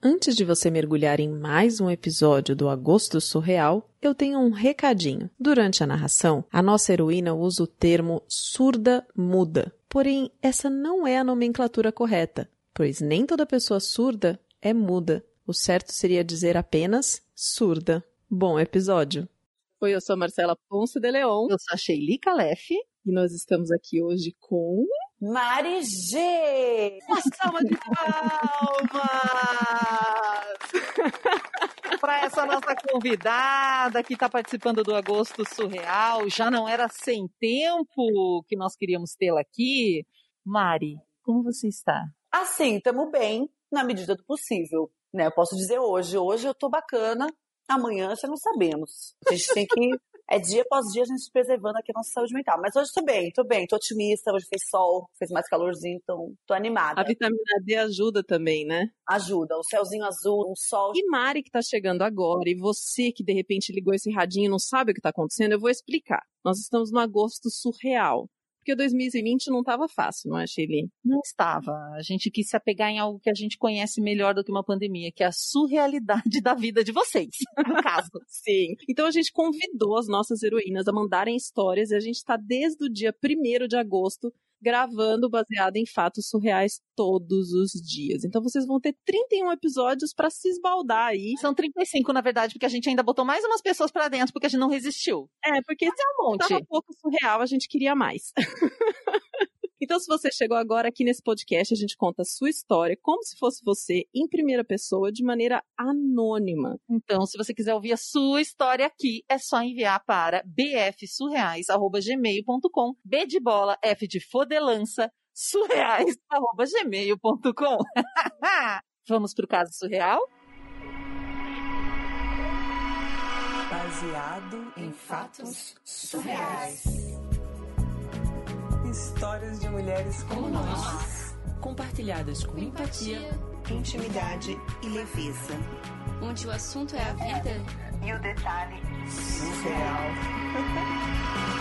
Antes de você mergulhar em mais um episódio do Agosto Surreal, eu tenho um recadinho. Durante a narração, a nossa heroína usa o termo surda-muda. Porém, essa não é a nomenclatura correta, pois nem toda pessoa surda é muda. O certo seria dizer apenas surda. Bom episódio! Oi, eu sou a Marcela Ponce de Leon. Eu sou a Sheili Calef. E nós estamos aqui hoje com... Mari G! Uma salva de palmas! Para essa nossa convidada que está participando do Agosto Surreal, já não era sem tempo que nós queríamos tê-la aqui. Mari, como você está? Assim, estamos bem, na medida do possível. Né? Eu posso dizer hoje, hoje eu tô bacana, amanhã já não sabemos. A gente tem que é dia após dia a gente se preservando aqui a nossa saúde mental. Mas hoje tô bem, tô bem, tô otimista, hoje fez sol, fez mais calorzinho, então tô animada. A vitamina D ajuda também, né? Ajuda, o céuzinho azul, um sol. E Mari que tá chegando agora, e você que de repente ligou esse radinho e não sabe o que tá acontecendo, eu vou explicar. Nós estamos no agosto surreal porque 2020 não estava fácil, não é, Shelly? Não estava. A gente quis se apegar em algo que a gente conhece melhor do que uma pandemia, que é a surrealidade da vida de vocês, no caso. Sim. Então a gente convidou as nossas heroínas a mandarem histórias e a gente está desde o dia 1 de agosto gravando baseado em fatos surreais todos os dias. Então vocês vão ter 31 episódios para se esbaldar aí. São 35, na verdade, porque a gente ainda botou mais umas pessoas para dentro porque a gente não resistiu. É, porque Mas é um monte. Tava um pouco surreal, a gente queria mais. Então, se você chegou agora aqui nesse podcast, a gente conta a sua história como se fosse você em primeira pessoa, de maneira anônima. Então, se você quiser ouvir a sua história aqui, é só enviar para bfsurreais.gmail.com, B de bola, F de fodelança, surreais.gmail.com. Vamos para o caso surreal? Baseado em fatos surreais. Histórias de mulheres como nós, compartilhadas com empatia, intimidade e leveza. Onde o assunto é a vida e o detalhe surreal.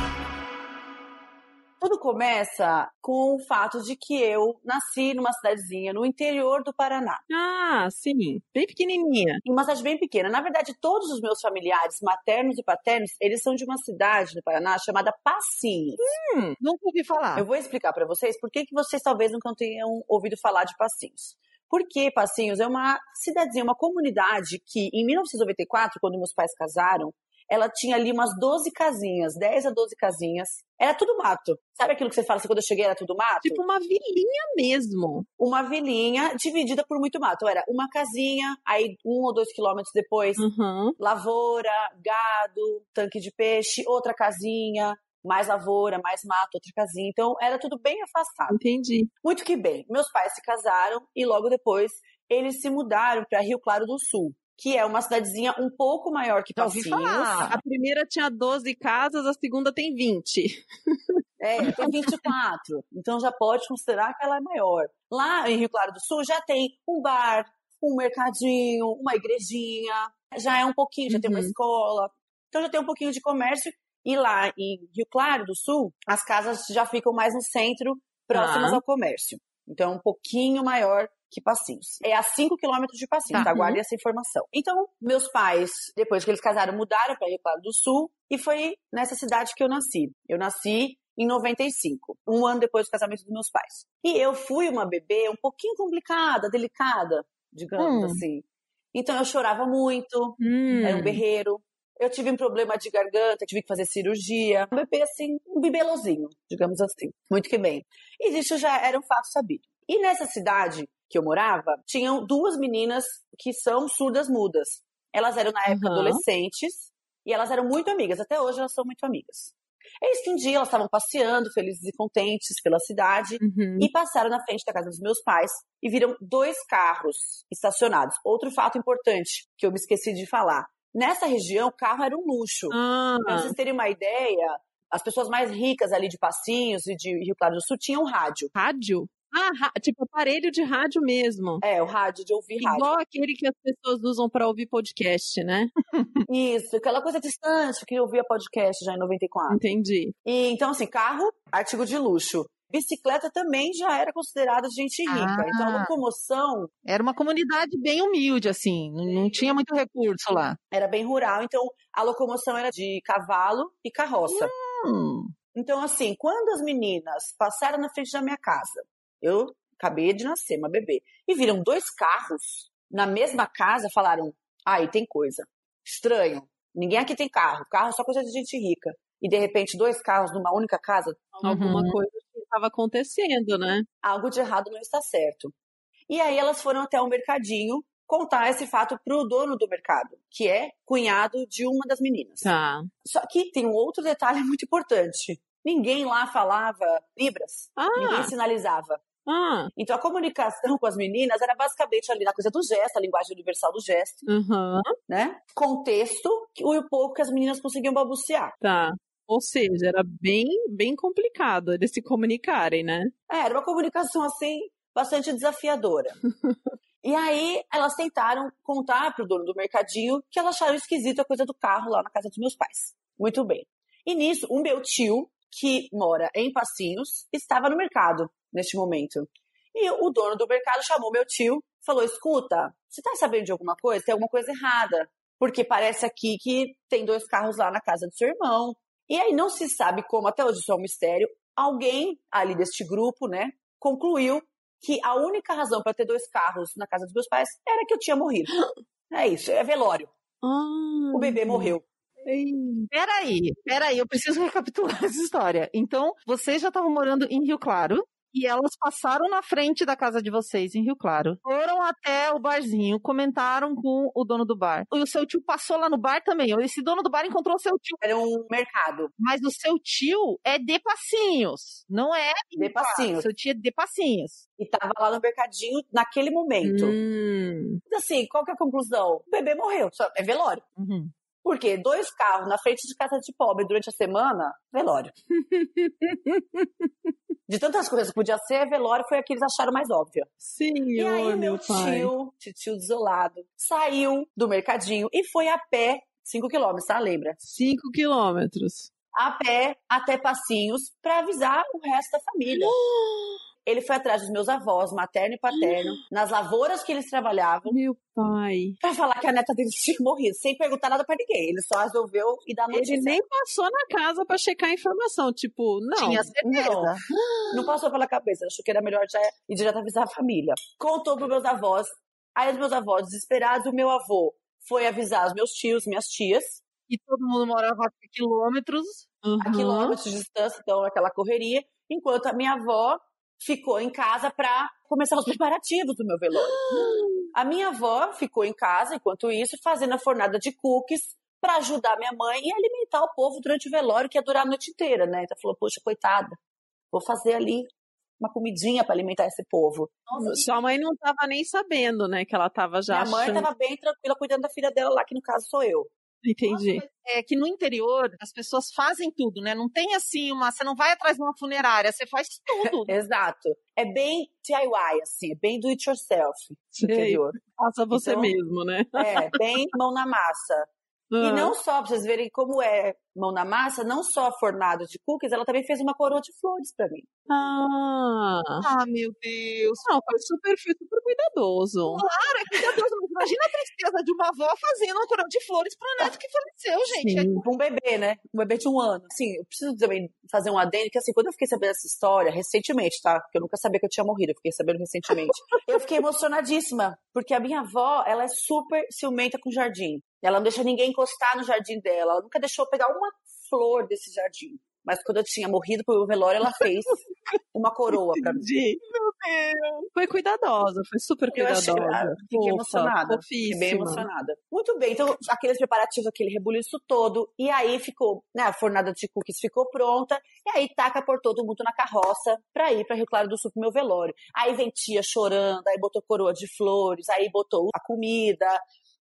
Tudo começa com o fato de que eu nasci numa cidadezinha no interior do Paraná. Ah, sim, bem pequenininha. Uma cidade bem pequena. Na verdade, todos os meus familiares, maternos e paternos, eles são de uma cidade no Paraná chamada Passinhos. Hum, nunca ouvi falar. Eu vou explicar para vocês por que, que vocês talvez nunca tenham ouvido falar de Passinhos. Porque Passinhos é uma cidadezinha, uma comunidade que, em 1994, quando meus pais casaram, ela tinha ali umas 12 casinhas, 10 a 12 casinhas. Era tudo mato. Sabe aquilo que você fala assim, quando eu cheguei era tudo mato? Tipo uma vilinha mesmo. Uma vilinha dividida por muito mato. Era uma casinha, aí um ou dois quilômetros depois, uhum. lavoura, gado, tanque de peixe, outra casinha, mais lavoura, mais mato, outra casinha. Então era tudo bem afastado. Entendi. Muito que bem. Meus pais se casaram e logo depois eles se mudaram para Rio Claro do Sul que é uma cidadezinha um pouco maior que Passinhos. A primeira tinha 12 casas, a segunda tem 20. É, tem 24. então já pode considerar que ela é maior. Lá em Rio Claro do Sul já tem um bar, um mercadinho, uma igrejinha, já é um pouquinho, já uhum. tem uma uhum. escola. Então já tem um pouquinho de comércio. E lá em Rio Claro do Sul, as casas já ficam mais no centro, próximas ah. ao comércio. Então, um pouquinho maior que Passinhos. É a 5 quilômetros de Passinhos, tá? tá? Guarde essa informação. Então, meus pais, depois que eles casaram, mudaram para Rio Claro do Sul e foi nessa cidade que eu nasci. Eu nasci em 95, um ano depois do casamento dos meus pais. E eu fui uma bebê um pouquinho complicada, delicada, digamos hum. assim. Então eu chorava muito, hum. era um berreiro. Eu tive um problema de garganta, tive que fazer cirurgia. Um bebê assim, um bibelozinho, digamos assim. Muito que bem. E isso já era um fato sabido. E nessa cidade, que eu morava, tinham duas meninas que são surdas mudas. Elas eram, na época, uhum. adolescentes e elas eram muito amigas. Até hoje elas são muito amigas. Eis que um dia elas estavam passeando, felizes e contentes pela cidade, uhum. e passaram na frente da casa dos meus pais e viram dois carros estacionados. Outro fato importante que eu me esqueci de falar. Nessa região, o carro era um luxo. Ah. Pra vocês terem uma ideia, as pessoas mais ricas ali de Passinhos e de Rio Claro do Sul tinham rádio. Rádio? Ah, tipo aparelho de rádio mesmo. É, o rádio de ouvir Igual rádio. Igual aquele que as pessoas usam para ouvir podcast, né? Isso, aquela coisa distante que eu ouvia podcast já em 94. Entendi. E então assim, carro, artigo de luxo. Bicicleta também já era considerada gente rica. Ah. Então a locomoção Era uma comunidade bem humilde, assim, não, não tinha muito recurso lá. era bem rural, então a locomoção era de cavalo e carroça. Hum, Então, assim, quando as meninas passaram na frente da minha casa, eu acabei de nascer, uma bebê, e viram dois carros na mesma casa, falaram: aí tem coisa. Estranho. Ninguém aqui tem carro. Carro é só coisa de gente rica. E de repente, dois carros numa única casa, Alguma Uhum. coisa que estava acontecendo, né? algo de errado não está certo. E aí elas foram até o mercadinho contar esse fato pro dono do mercado, que é cunhado de uma das meninas. Tá. Só que tem um outro detalhe muito importante. Ninguém lá falava libras, ninguém Ah, sinalizava. ah, Então a comunicação com as meninas era basicamente ali na coisa do gesto, a linguagem universal do gesto, aham, né? Contexto que o pouco que as meninas conseguiam balbuciar. tá. Ou seja, era bem, bem complicado eles se comunicarem, né? É, era uma comunicação assim bastante desafiadora. e aí elas tentaram contar pro dono do mercadinho que elas acharam esquisito a coisa do carro lá na casa dos meus pais. Muito bem. E nisso, o meu tio, que mora em Passinhos, estava no mercado neste momento. E o dono do mercado chamou meu tio, falou: "Escuta, você tá sabendo de alguma coisa? Tem alguma coisa errada? Porque parece aqui que tem dois carros lá na casa do seu irmão. E aí não se sabe como, até hoje isso é um mistério, alguém ali deste grupo, né, concluiu que a única razão para ter dois carros na casa dos meus pais era que eu tinha morrido. É isso, é velório. Ah, O bebê morreu. Peraí, peraí, eu preciso recapitular essa história. Então, vocês já estavam morando em Rio Claro e elas passaram na frente da casa de vocês em Rio Claro. Foram até o barzinho, comentaram com o dono do bar. E o seu tio passou lá no bar também. Esse dono do bar encontrou o seu tio. Era um mercado Mas o seu tio é de Passinhos, não é de passinhos. Seu tio é de Passinhos. E tava lá no mercadinho naquele momento. hum, Assim, qual que é a conclusão? O bebê morreu, é velório. Uhum. Por quê? Dois carros na frente de casa de pobre durante a semana, velório. De tantas coisas que podia ser, velório foi a que eles acharam mais óbvia. senhor, E aí meu pai. tio, tio desolado, saiu do mercadinho e foi a pé, 5 quilômetros, tá? Lembra? Cinco quilômetros. A pé até Passinhos pra avisar o resto da família. Ele foi atrás dos meus avós, materno e paterno, nas lavouras que eles trabalhavam, Meu pai. pra falar que a neta dele tinha morrido, sem perguntar nada pra ninguém. Ele só resolveu e dar notícia. Ele nem passou na casa pra checar a informação. Tipo, não. Tinha certeza. Não, não passou pela cabeça, achou que era melhor já ir direto avisar a família. Contou pros meus avós. Aí os meus avós, desesperados, o meu avô foi avisar os meus tios, minhas tias, E todo mundo morava a quilômetros. a Uhum. quilômetros de distância, então aquela correria, enquanto a minha avó ficou em casa para começar os preparativos do meu velório. A minha avó ficou em casa, enquanto isso, fazendo a fornada de cookies para ajudar minha mãe e alimentar o povo durante o velório, que ia durar a noite inteira, né? Então falou, poxa, coitada, vou fazer ali uma comidinha para alimentar esse povo. Sua mãe não tava nem sabendo, né? Que ela tava já minha mãe achando. estava bem tranquila cuidando da filha dela lá, que no caso sou eu. Entendi. É que no interior as pessoas fazem tudo, né? Não tem assim uma. Você não vai atrás de uma funerária, você faz tudo. Exato. É bem DIY, assim, é bem do it yourself, Sei. interior. Faça você Então- mesmo, né? É, bem mão na massa. E Ah. não só, pra vocês verem como é mão na massa, não só a fornada de cookies, ela também fez uma coroa de flores pra mim. Ah. Ah, meu Deus. Não, foi super, super cuidadoso. Que Deus, mas imagina a tristeza de uma avó fazendo uma coroa de flores pro neto que faleceu, gente. É Sim. Um bebê, né? Um bebê de um ano. Assim, eu preciso também fazer um adendo, que assim, quando eu fiquei sabendo dessa história, recentemente, tá? Porque eu nunca sabia que eu tinha morrido, eu fiquei sabendo recentemente. eu fiquei emocionadíssima, porque a minha avó, ela é super ciumenta com o jardim. Ela não deixa ninguém encostar no jardim dela, ela nunca deixou pegar uma flor desse jardim. Mas quando eu tinha morrido pro meu velório, ela fez uma coroa pra mim. Entendi. Foi cuidadosa, foi super Eu achei, cuidadosa. fiquei emocionada. Fiquei bem emocionada. Muito bem, então aqueles preparativos, aquele rebuliço todo, e aí ficou, né, a fornada de cookies ficou pronta, e aí taca por todo mundo na carroça pra ir pra Rio Claro do Sul pro meu velório. Aí vem tia chorando, aí botou coroa de flores, aí botou a comida,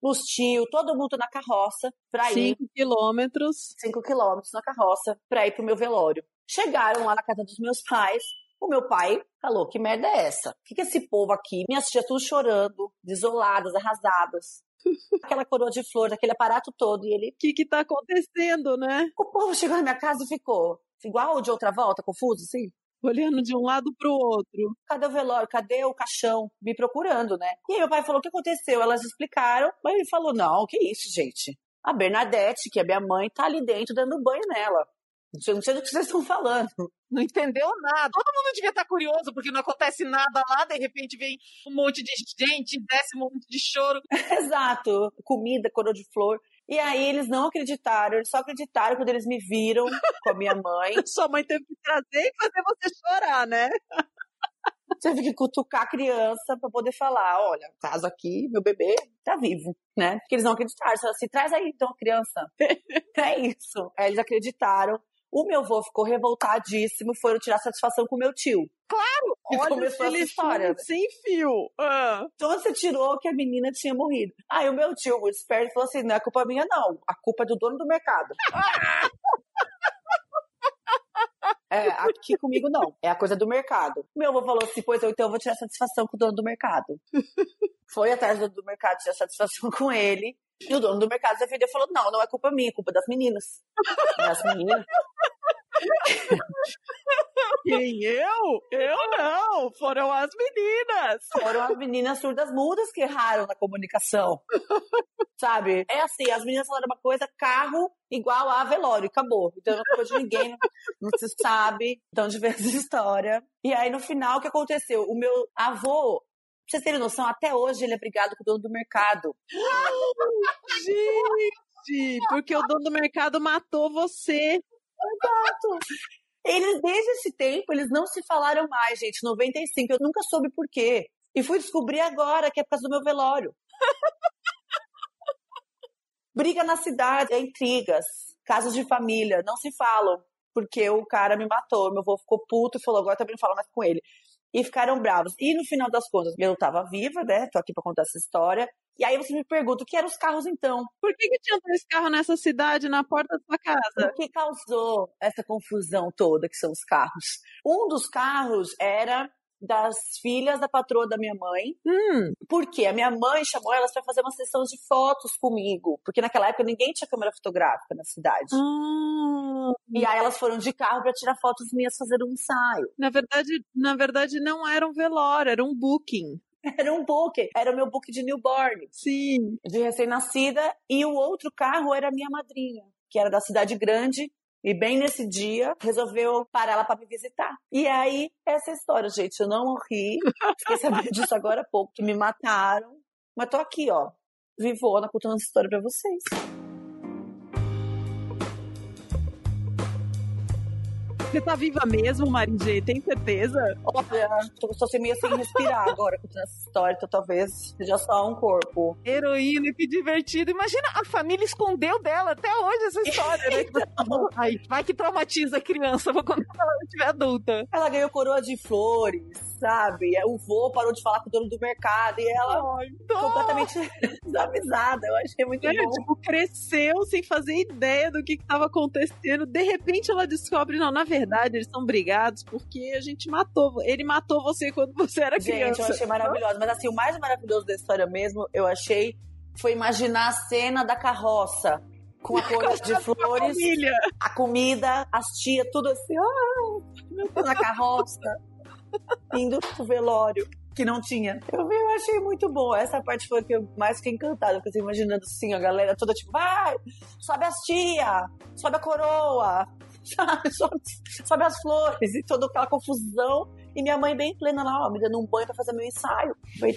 os tios, todo mundo na carroça pra ir Cinco quilômetros. 5 quilômetros na carroça pra ir pro meu velório. Chegaram lá na casa dos meus pais. O meu pai falou: que merda é essa? O que, que esse povo aqui? Minhas tias tudo chorando, desoladas, arrasadas. Aquela coroa de flores, aquele aparato todo. E ele, O que que tá acontecendo, né? o povo chegou na minha casa e ficou igual de outra volta, confuso, assim. Olhando de um lado pro outro. Cadê o velório? Cadê o caixão? Me procurando, né? E aí meu pai falou: o que aconteceu? Elas explicaram, mas ele falou: não, que isso, gente. A Bernadette, que é minha mãe, tá ali dentro dando banho nela. Eu não sei do que vocês estão falando. Não entendeu nada. Todo mundo devia estar curioso, porque não acontece nada lá, de repente vem um monte de gente, desce um monte de choro. Exato. Comida, coroa de flor. E aí eles não acreditaram, eles só acreditaram quando eles me viram com a minha mãe. Sua mãe teve que trazer e fazer você chorar, né? Teve que cutucar a criança pra poder falar: olha, caso aqui, meu bebê tá vivo, né? Porque eles não acreditaram. Falaram assim: traz aí então a criança. é isso. Aí eles acreditaram. O meu avô ficou revoltadíssimo, foram tirar satisfação com o meu tio. Claro! E Olha começou essa história. sem fio. Ah. Então você tirou que a menina tinha morrido. Aí o meu tio, muito esperto, falou assim: não é culpa minha, não. A culpa é do dono do mercado. É, aqui comigo não. É a coisa do mercado. Meu avô falou assim: pois eu então eu vou tirar satisfação com o dono do mercado. Foi atrás do dono do mercado tirar satisfação com ele. E o dono do mercado defendeu e falou: não, não é culpa minha, é culpa das meninas. Das meninas. Quem eu? Eu não. Foram as meninas. Foram as meninas surdas mudas que erraram na comunicação. Sabe? É assim, as meninas falaram uma coisa, carro igual a velório, acabou. Então não culpa de ninguém, não, se sabe. Então de ver essa história. E aí no final, o que aconteceu? O meu avô, pra vocês terem noção, até hoje ele é brigado com o dono do mercado. Gente, porque o dono do mercado matou você. Exato. Eles, desde esse tempo, eles não se falaram mais, gente. 95, eu nunca soube por quê. E fui descobrir agora que é por causa do meu velório. Briga na cidade, é intrigas, casos de família, não se falam. Porque o cara me matou, meu avô ficou puto e falou: agora também não falo mais com ele. E ficaram bravos. E no final das contas, eu tava viva, né? Tô aqui pra contar essa história. E aí você me pergunta: o que eram os carros então? Por que, que tinha dois carros nessa cidade, na porta da sua casa? O que causou essa confusão toda que são os carros? Um dos carros era das filhas da patroa da minha mãe. Hum, Porque a minha mãe chamou elas para fazer uma sessão de fotos comigo. Porque naquela época ninguém tinha câmera fotográfica na cidade. ah, E aí elas foram de carro para tirar fotos minhas fazendo um ensaio. na verdade, na verdade não era um velório, era um booking. Era um book, era o meu book de newborn, Sim. de recém-nascida. E o outro carro era a minha madrinha, que era da cidade grande. E bem nesse dia, resolveu parar ela para me visitar. E aí, essa é história, gente. Eu não morri. Fiquei sabendo disso agora há pouco, que me mataram. Mas tô aqui, ó, vivona, contando essa história pra vocês. Você tá viva mesmo, Marijê? Tem certeza? Olha, tô, tô assim meio sem respirar agora contando essa história, então talvez seja só um corpo. Heroína, que divertido. Imagina, a família escondeu dela até hoje essa história, né? Falou, Ai, vai que traumatiza a criança, vou contar quando ela estiver adulta. Ela ganhou coroa de flores, sabe? O vô parou de falar com o dono do mercado e ela Ai, completamente desavisada. Eu achei muito É, bom. tipo, cresceu sem fazer ideia do que, que tava acontecendo. De repente ela descobre, não, na verdade, eles são brigados porque a gente matou. Ele matou você quando você era Gente, criança. eu achei maravilhosa. Mas assim, o mais maravilhoso da história mesmo, eu achei, foi imaginar a cena da carroça. Com a coroa de flores, a comida, as tias, tudo assim, ah, na carroça, indo pro velório, que não tinha. Eu eu achei muito bom. Essa parte foi que eu mais fiquei encantada, eu imaginando assim, a galera toda tipo, vai, sobe as tia, sobe a coroa, sabe, sobe, sobe as flores, e toda aquela confusão. E minha mãe bem plena lá, ó, me dando um banho pra fazer meu ensaio. Bem.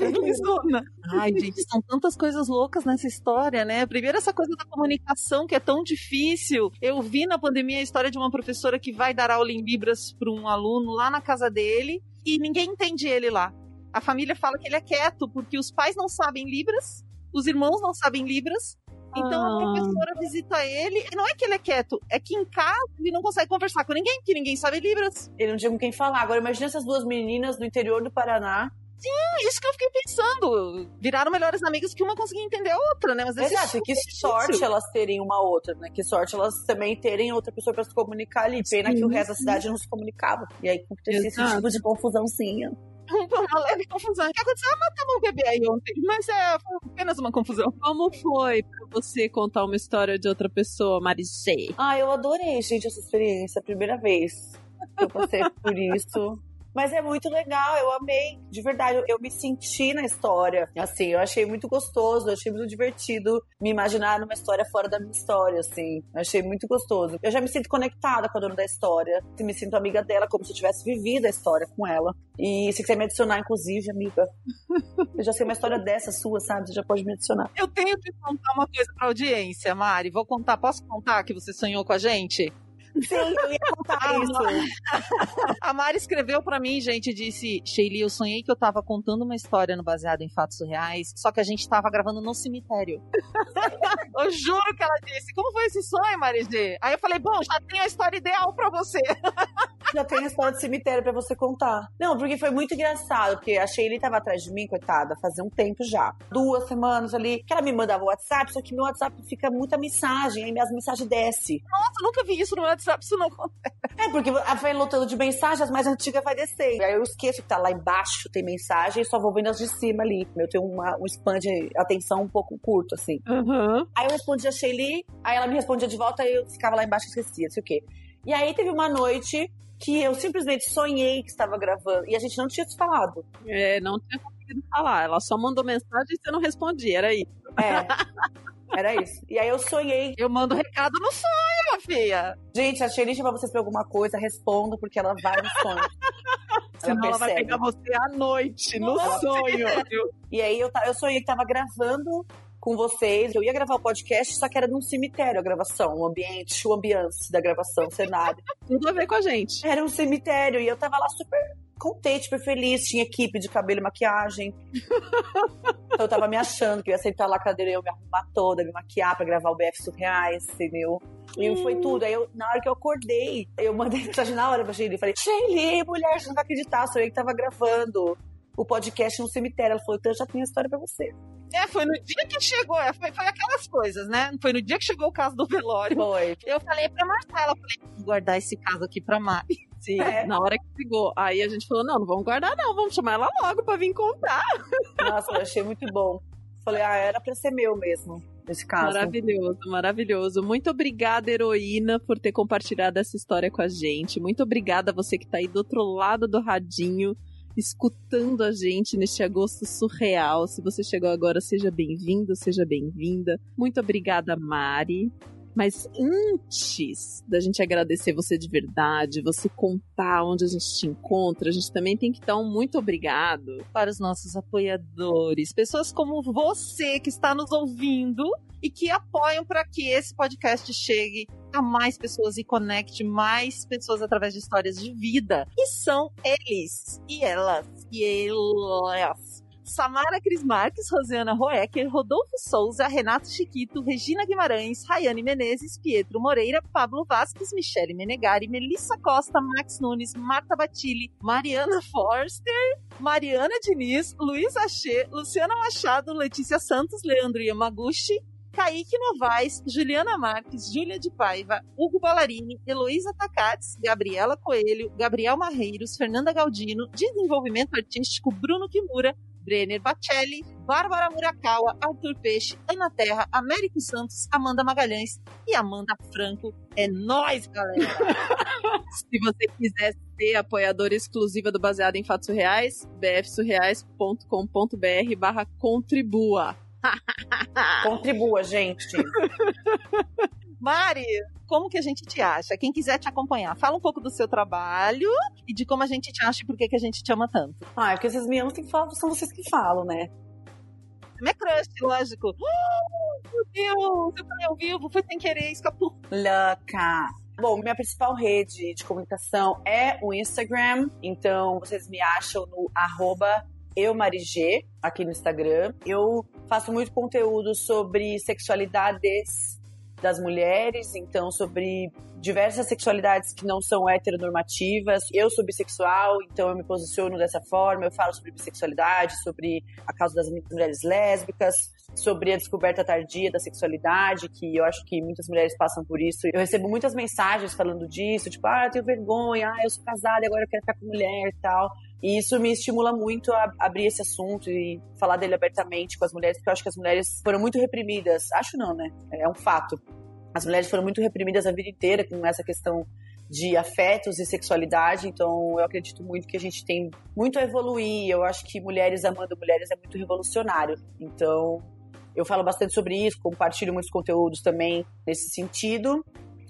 Ai, gente, são tantas coisas loucas nessa história, né? Primeiro, essa coisa da comunicação que é tão difícil. Eu vi na pandemia a história de uma professora que vai dar aula em Libras para um aluno lá na casa dele e ninguém entende ele lá. A família fala que ele é quieto porque os pais não sabem Libras, os irmãos não sabem Libras. Então a Ah. professora visita ele. E não é que ele é quieto, é que em casa ele não consegue conversar com ninguém, porque ninguém sabe Libras. Ele não tinha com quem falar. Agora imagina essas duas meninas do interior do Paraná. É isso que eu fiquei pensando. Viraram melhores amigas que uma conseguia entender a outra, né? Mas Exato, e que sorte elas terem uma outra, né? Que sorte elas também terem outra pessoa pra se comunicar ali. Pena que o resto da cidade não se comunicava. E aí acontecia esse tipo de confusãozinha. uma leve confusão. O que aconteceu? Ah, matamos um bebê aí ontem. Mas é, foi apenas uma confusão. Como foi pra você contar uma história de outra pessoa, Marijê? Ah, eu adorei, gente, essa experiência. Primeira vez. Eu passei por isso. Mas é muito legal, eu amei, de verdade, eu, me senti na história. Assim, eu achei muito gostoso, eu achei muito divertido me imaginar numa história fora da minha história, assim. Eu achei muito gostoso. Eu já me sinto conectada com a dona da história, me sinto amiga dela, como se eu tivesse vivido a história com ela. E se quiser me adicionar, inclusive, amiga, eu já sei uma história dessa sua, sabe? Você já pode me adicionar. Eu tenho que contar uma coisa pra audiência, Mari. Vou contar, posso contar que você sonhou com a gente? Sim, eu ia contar A isso. A Mari escreveu pra mim, gente, e disse: Sheili, eu sonhei que eu tava contando uma história no baseado em fatos reais, só que a gente tava gravando no cemitério. eu juro que ela disse: Como foi esse sonho, Mari G? Aí eu falei: Bom, já tenho a história ideal pra você. Já tem a história de cemitério pra você contar. Não, porque foi muito engraçado, porque a Sheila tava atrás de mim, coitada, fazia um tempo já. Duas semanas ali, que ela me mandava o WhatsApp, só que meu WhatsApp fica muita mensagem, aí minhas mensagens descem. Nossa, nunca vi isso no WhatsApp, isso não acontece. É, porque vai lotando de mensagens, as mais antigas vai descer. Aí eu esqueço que tá lá embaixo, tem mensagem, e só vou vendo as de cima ali. Eu tenho uma, um span de atenção um pouco curto, assim. Uhum. Aí eu respondia a Sheili, aí ela me respondia de volta, aí eu ficava lá embaixo e esquecia, não sei o quê. E aí teve uma noite que eu simplesmente sonhei que estava gravando, e a gente não tinha se falado. É, não tinha conseguido falar. Ela só mandou mensagem e você não respondia, era isso. É. Era isso. E aí eu sonhei. Eu mando recado no sonho, minha filha. Gente, a Sheili chama vocês pra alguma coisa, respondo, porque ela vai no sonho. Senão ela vai percebe. pegar você à noite, no Nossa. sonho. E aí eu, eu sonhei que tava gravando com vocês. Eu ia gravar o podcast, só que era num cemitério a gravação, o ambiente, o ambiance da gravação, o cenário. Tudo a ver com a gente. Era um cemitério e eu tava lá super contente, super feliz. Tinha equipe de cabelo e maquiagem. então eu tava me achando que eu ia sentar lá na cadeira e eu me arrumar toda, me maquiar pra gravar o BF Surreais, entendeu? E foi tudo. Aí eu, na hora que eu acordei, eu mandei mensagem na hora pra Sheili. Falei, Sheili, mulher, você não vai acreditar, sou eu que tava gravando o podcast no cemitério. Ela falou, então eu já tenho a história pra você. É, foi no dia que chegou, é, foi, foi aquelas coisas, né? Foi no dia que chegou o caso do velório. Foi. Eu falei pra Marcela, falei, vou guardar esse caso aqui pra Mari. Sim, É. na hora que chegou. Aí a gente falou: não, não vamos guardar, não, vamos chamar ela logo pra vir contar. Nossa, eu achei muito bom. Falei, ah, era pra ser meu mesmo, nesse caso. Maravilhoso, maravilhoso. Muito obrigada, heroína, por ter compartilhado essa história com a gente. Muito obrigada a você que tá aí do outro lado do radinho, escutando a gente neste agosto surreal. Se você chegou agora, seja bem-vindo, seja bem-vinda. Muito obrigada, Mari. Mas antes da gente agradecer você de verdade, você contar onde a gente te encontra, a gente também tem que dar um muito obrigado Para os nossos apoiadores, pessoas como você que está nos ouvindo e que apoiam para que esse podcast chegue a mais pessoas e conecte mais pessoas através de histórias de vida. E são eles e elas e elas. Samara Cris Marques, Rosiana Roecker, Rodolfo Souza, Renato Chiquito, Regina Guimarães, Rayane Menezes, Pietro Moreira, Pablo Vasques, Michele Menegari, Melissa Costa, Max Nunes, Marta Batilli, Mariana Forster, Mariana Diniz, Luiz Achê, Luciana Machado, Letícia Santos, Leandro Yamaguchi, Kaique Novaes, Juliana Marques, Júlia de Paiva, Hugo Ballarini, Heloísa Takates, Gabriela Coelho, Gabriel Marreiros, Fernanda Galdino, Desenvolvimento Artístico, Bruno Kimura, Brenner Bacelli, Bárbara Murakawa, Arthur Peixe, Ana Terra, Américo Santos, Amanda Magalhães e Amanda Franco. É nóis, galera! Se você quiser ser apoiadora exclusiva do Baseado em Fatos Reais, bfsurreais.com.br barra contribua. Contribua, gente. Mari, como que a gente te acha? Quem quiser te acompanhar, fala um pouco do seu trabalho e de como a gente te acha e por que, que a gente te ama tanto. Ah, é porque vocês me amam, tem que falar, são vocês que falam, né? Minha crush, lógico. Oh, meu Deus, eu falei ao vivo, foi sem querer, escapou. Louca. Bom, minha principal rede de comunicação é o Instagram, então vocês me acham no arroba eumarigê, aqui no Instagram. Eu faço muito conteúdo sobre sexualidades das mulheres, então sobre diversas sexualidades que não são heteronormativas. Eu sou bissexual, então eu me posiciono dessa forma. Eu falo sobre bissexualidade, sobre a causa das mulheres lésbicas, sobre a descoberta tardia da sexualidade, que eu acho que muitas mulheres passam por isso. Eu recebo muitas mensagens falando disso, tipo, ah, eu tenho vergonha, ah, eu sou casada agora eu quero ficar com mulher e tal. E isso me estimula muito a abrir esse assunto e falar dele abertamente com as mulheres, porque eu acho que as mulheres foram muito reprimidas. Acho não, né? É um fato. As mulheres foram muito reprimidas a vida inteira com essa questão de afetos e sexualidade, então eu acredito muito que a gente tem muito a evoluir. Eu acho que mulheres amando mulheres é muito revolucionário. Então, eu falo bastante sobre isso, compartilho muitos conteúdos também nesse sentido.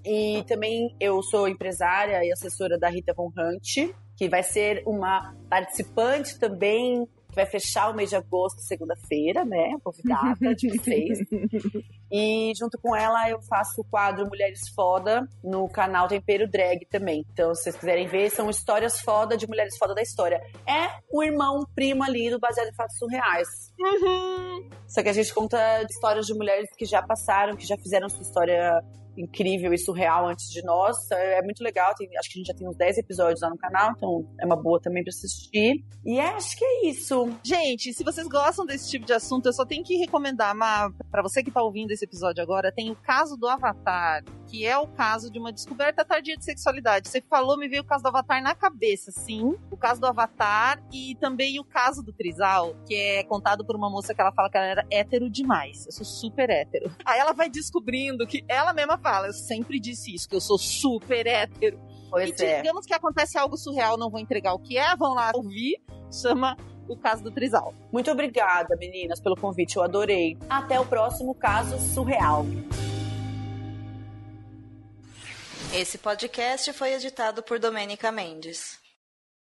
E também eu sou empresária e assessora da Rita Von Hunt, que vai ser uma participante também que vai fechar o mês de agosto, segunda-feira, né? Convidada de vocês. e junto com ela eu faço o quadro Mulheres Foda no canal Tempero Drag também. Então, se vocês quiserem ver, são histórias foda de mulheres foda da história. É o irmão primo ali do Baseado em Fatos Surreais. Uhum. Só que a gente conta histórias de mulheres que já passaram, que já fizeram sua história incrível e surreal antes de nós. É muito legal. Tem, acho que a gente já tem uns 10 episódios lá no canal, então é uma boa também pra assistir. E é, acho que é isso. Gente, se vocês gostam desse tipo de assunto, eu só tenho que recomendar, Ma, pra você que tá ouvindo esse episódio agora, tem o caso do Avatar, que é o caso de uma descoberta tardia de sexualidade. Você falou, me veio o caso do Avatar na cabeça, sim. O caso do Avatar e também o caso do Trizal, que é contado por uma moça que ela fala que ela era hétero demais. Eu sou super hétero. Aí ela vai descobrindo que ela mesma fala, eu sempre disse isso, que eu sou super hétero. Pois e é. digamos que acontece algo surreal, não vou entregar o que é, vão lá ouvir, chama o caso do Trizal. Muito obrigada, meninas, pelo convite. Eu adorei. Até o próximo caso surreal. Esse podcast foi editado por Domênica Mendes.